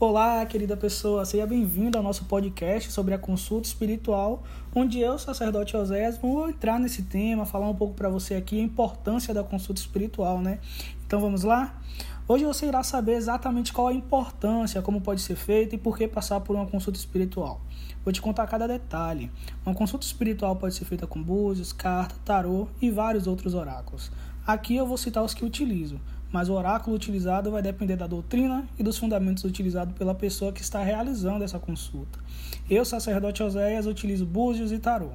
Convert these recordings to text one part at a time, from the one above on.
Olá, querida pessoa, seja bem-vindo ao nosso podcast sobre a consulta espiritual, onde eu, sacerdote Oséias, vou entrar nesse tema, falar um pouco para você aqui a importância da consulta espiritual, né? Então vamos lá? Hoje você irá saber exatamente qual a importância, como pode ser feita e por que passar por uma consulta espiritual. Vou te contar cada detalhe. Uma consulta espiritual pode ser feita com búzios, carta, tarô e vários outros oráculos. Aqui eu vou citar os que utilizo mas o oráculo utilizado vai depender da doutrina e dos fundamentos utilizados pela pessoa que está realizando essa consulta. Eu, sacerdote Oséias, utilizo búzios e tarô.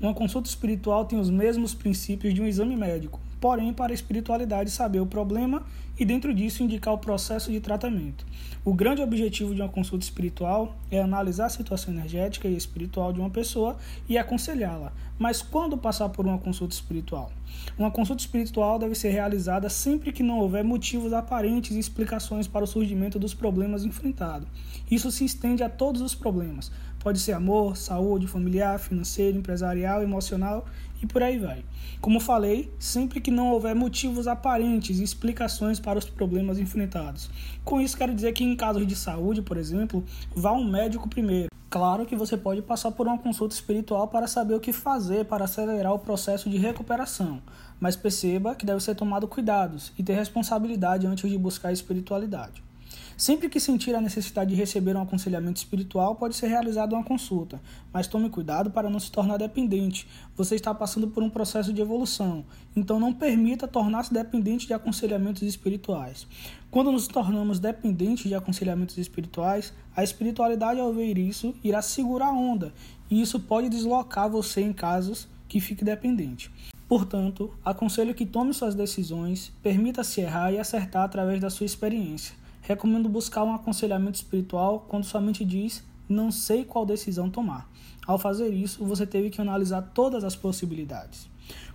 Uma consulta espiritual tem os mesmos princípios de um exame médico, porém, para a espiritualidade, saber o problema e, dentro disso, indicar o processo de tratamento. O grande objetivo de uma consulta espiritual é analisar a situação energética e espiritual de uma pessoa e aconselhá-la. Mas quando passar por uma consulta espiritual? Uma consulta espiritual deve ser realizada sempre que não houver motivos aparentes e explicações para o surgimento dos problemas enfrentados. Isso se estende a todos os problemas. Pode ser amor, saúde, familiar, financeiro, empresarial, emocional e por aí vai. Como falei, sempre que não houver motivos aparentes e explicações para os problemas enfrentados. Com isso, quero dizer que em casos de saúde, por exemplo, vá um médico primeiro. Claro que você pode passar por uma consulta espiritual para saber o que fazer para acelerar o processo de recuperação, mas perceba que deve ser tomado cuidados e ter responsabilidade antes de buscar a espiritualidade. Sempre que sentir a necessidade de receber um aconselhamento espiritual, pode ser realizada uma consulta, mas tome cuidado para não se tornar dependente. Você está passando por um processo de evolução, então não permita tornar-se dependente de aconselhamentos espirituais. Quando nos tornamos dependentes de aconselhamentos espirituais, a espiritualidade, ao ver isso, irá segurar a onda, e isso pode deslocar você em casos que fique dependente. Portanto, aconselho que tome suas decisões, permita-se errar e acertar através da sua experiência recomendo buscar um aconselhamento espiritual quando sua mente diz não sei qual decisão tomar. Ao fazer isso, você teve que analisar todas as possibilidades.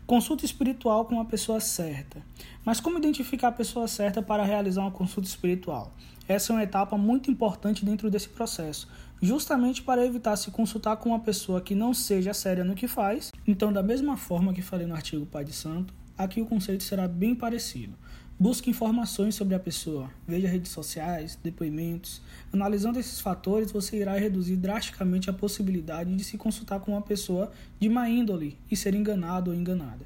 Consulta espiritual com a pessoa certa. Mas como identificar a pessoa certa para realizar uma consulta espiritual? Essa é uma etapa muito importante dentro desse processo, justamente para evitar se consultar com uma pessoa que não seja séria no que faz. Então, da mesma forma que falei no artigo Pai de Santo, aqui o conceito será bem parecido. Busque informações sobre a pessoa, veja redes sociais, depoimentos. Analisando esses fatores, você irá reduzir drasticamente a possibilidade de se consultar com uma pessoa de má índole e ser enganado ou enganada.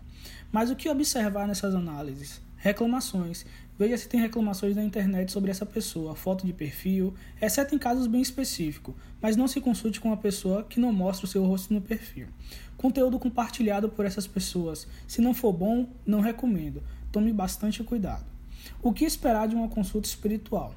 Mas o que observar nessas análises? Reclamações. Veja se tem reclamações na internet sobre essa pessoa, foto de perfil, exceto em casos bem específicos, mas não se consulte com uma pessoa que não mostra o seu rosto no perfil. Conteúdo compartilhado por essas pessoas. Se não for bom, não recomendo tome bastante cuidado. O que esperar de uma consulta espiritual?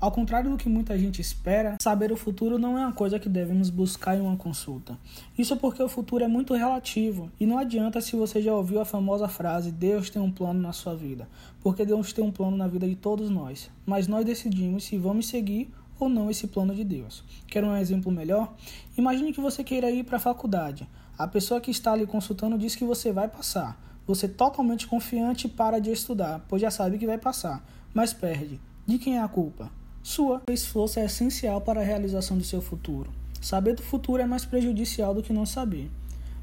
Ao contrário do que muita gente espera, saber o futuro não é uma coisa que devemos buscar em uma consulta. Isso porque o futuro é muito relativo e não adianta se você já ouviu a famosa frase Deus tem um plano na sua vida, porque Deus tem um plano na vida de todos nós, mas nós decidimos se vamos seguir ou não esse plano de Deus. Quer um exemplo melhor? Imagine que você queira ir para a faculdade. A pessoa que está ali consultando diz que você vai passar você totalmente confiante para de estudar, pois já sabe que vai passar, mas perde. De quem é a culpa? Sua. O esforço é essencial para a realização do seu futuro. Saber do futuro é mais prejudicial do que não saber.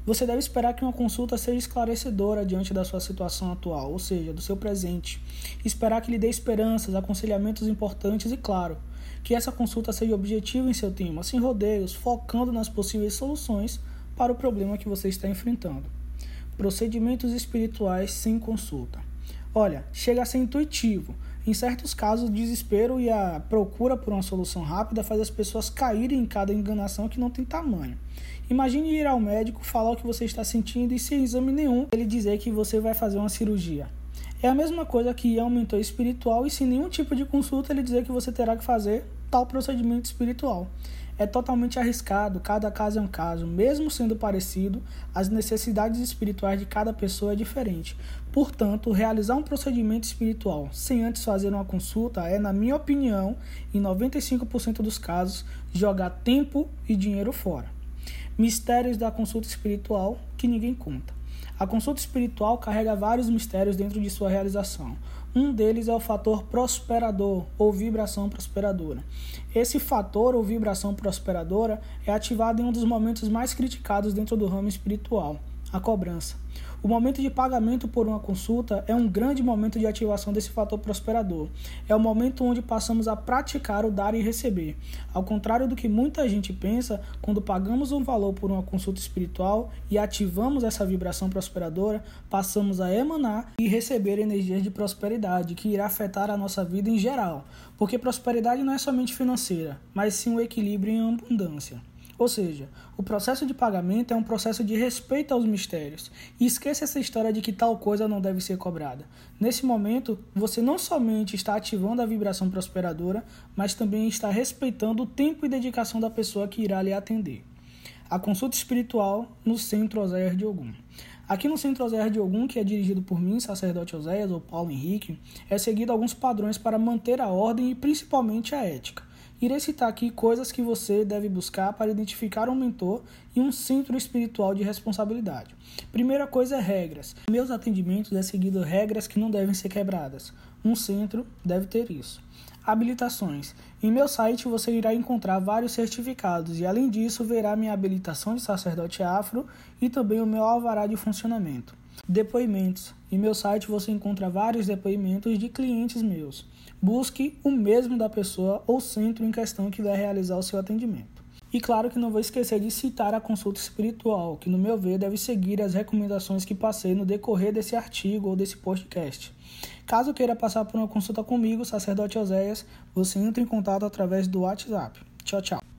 Você deve esperar que uma consulta seja esclarecedora diante da sua situação atual, ou seja, do seu presente. Esperar que lhe dê esperanças, aconselhamentos importantes e, claro, que essa consulta seja objetiva em seu tema, sem rodeios, focando nas possíveis soluções para o problema que você está enfrentando. Procedimentos espirituais sem consulta. Olha, chega a ser intuitivo. Em certos casos, o desespero e a procura por uma solução rápida faz as pessoas caírem em cada enganação que não tem tamanho. Imagine ir ao médico, falar o que você está sentindo e sem exame nenhum, ele dizer que você vai fazer uma cirurgia. É a mesma coisa que ir ao mentor espiritual e sem nenhum tipo de consulta ele dizer que você terá que fazer tal procedimento espiritual é totalmente arriscado, cada caso é um caso, mesmo sendo parecido, as necessidades espirituais de cada pessoa é diferente. Portanto, realizar um procedimento espiritual sem antes fazer uma consulta é, na minha opinião, em 95% dos casos, jogar tempo e dinheiro fora. Mistérios da consulta espiritual que ninguém conta. A consulta espiritual carrega vários mistérios dentro de sua realização. Um deles é o fator prosperador ou vibração prosperadora. Esse fator ou vibração prosperadora é ativado em um dos momentos mais criticados dentro do ramo espiritual, a cobrança. O momento de pagamento por uma consulta é um grande momento de ativação desse fator prosperador. É o momento onde passamos a praticar o dar e receber. Ao contrário do que muita gente pensa, quando pagamos um valor por uma consulta espiritual e ativamos essa vibração prosperadora, passamos a emanar e receber energias de prosperidade que irá afetar a nossa vida em geral. Porque prosperidade não é somente financeira, mas sim o equilíbrio em abundância. Ou seja, o processo de pagamento é um processo de respeito aos mistérios. E esqueça essa história de que tal coisa não deve ser cobrada. Nesse momento, você não somente está ativando a vibração prosperadora, mas também está respeitando o tempo e dedicação da pessoa que irá lhe atender. A consulta espiritual no Centro Oséias de Ogum. Aqui no Centro Oséias de Ogum, que é dirigido por mim, sacerdote Oséias ou Paulo Henrique, é seguido alguns padrões para manter a ordem e principalmente a ética. Irei citar aqui coisas que você deve buscar para identificar um mentor e um centro espiritual de responsabilidade. Primeira coisa é regras. Meus atendimentos é seguido regras que não devem ser quebradas. Um centro deve ter isso. Habilitações. Em meu site você irá encontrar vários certificados e além disso verá minha habilitação de sacerdote afro e também o meu alvará de funcionamento. Depoimentos. Em meu site você encontra vários depoimentos de clientes meus. Busque o mesmo da pessoa ou centro em questão que vai realizar o seu atendimento. E claro que não vou esquecer de citar a consulta espiritual, que no meu ver deve seguir as recomendações que passei no decorrer desse artigo ou desse podcast. Caso queira passar por uma consulta comigo, sacerdote Oséias, você entra em contato através do WhatsApp. Tchau, tchau.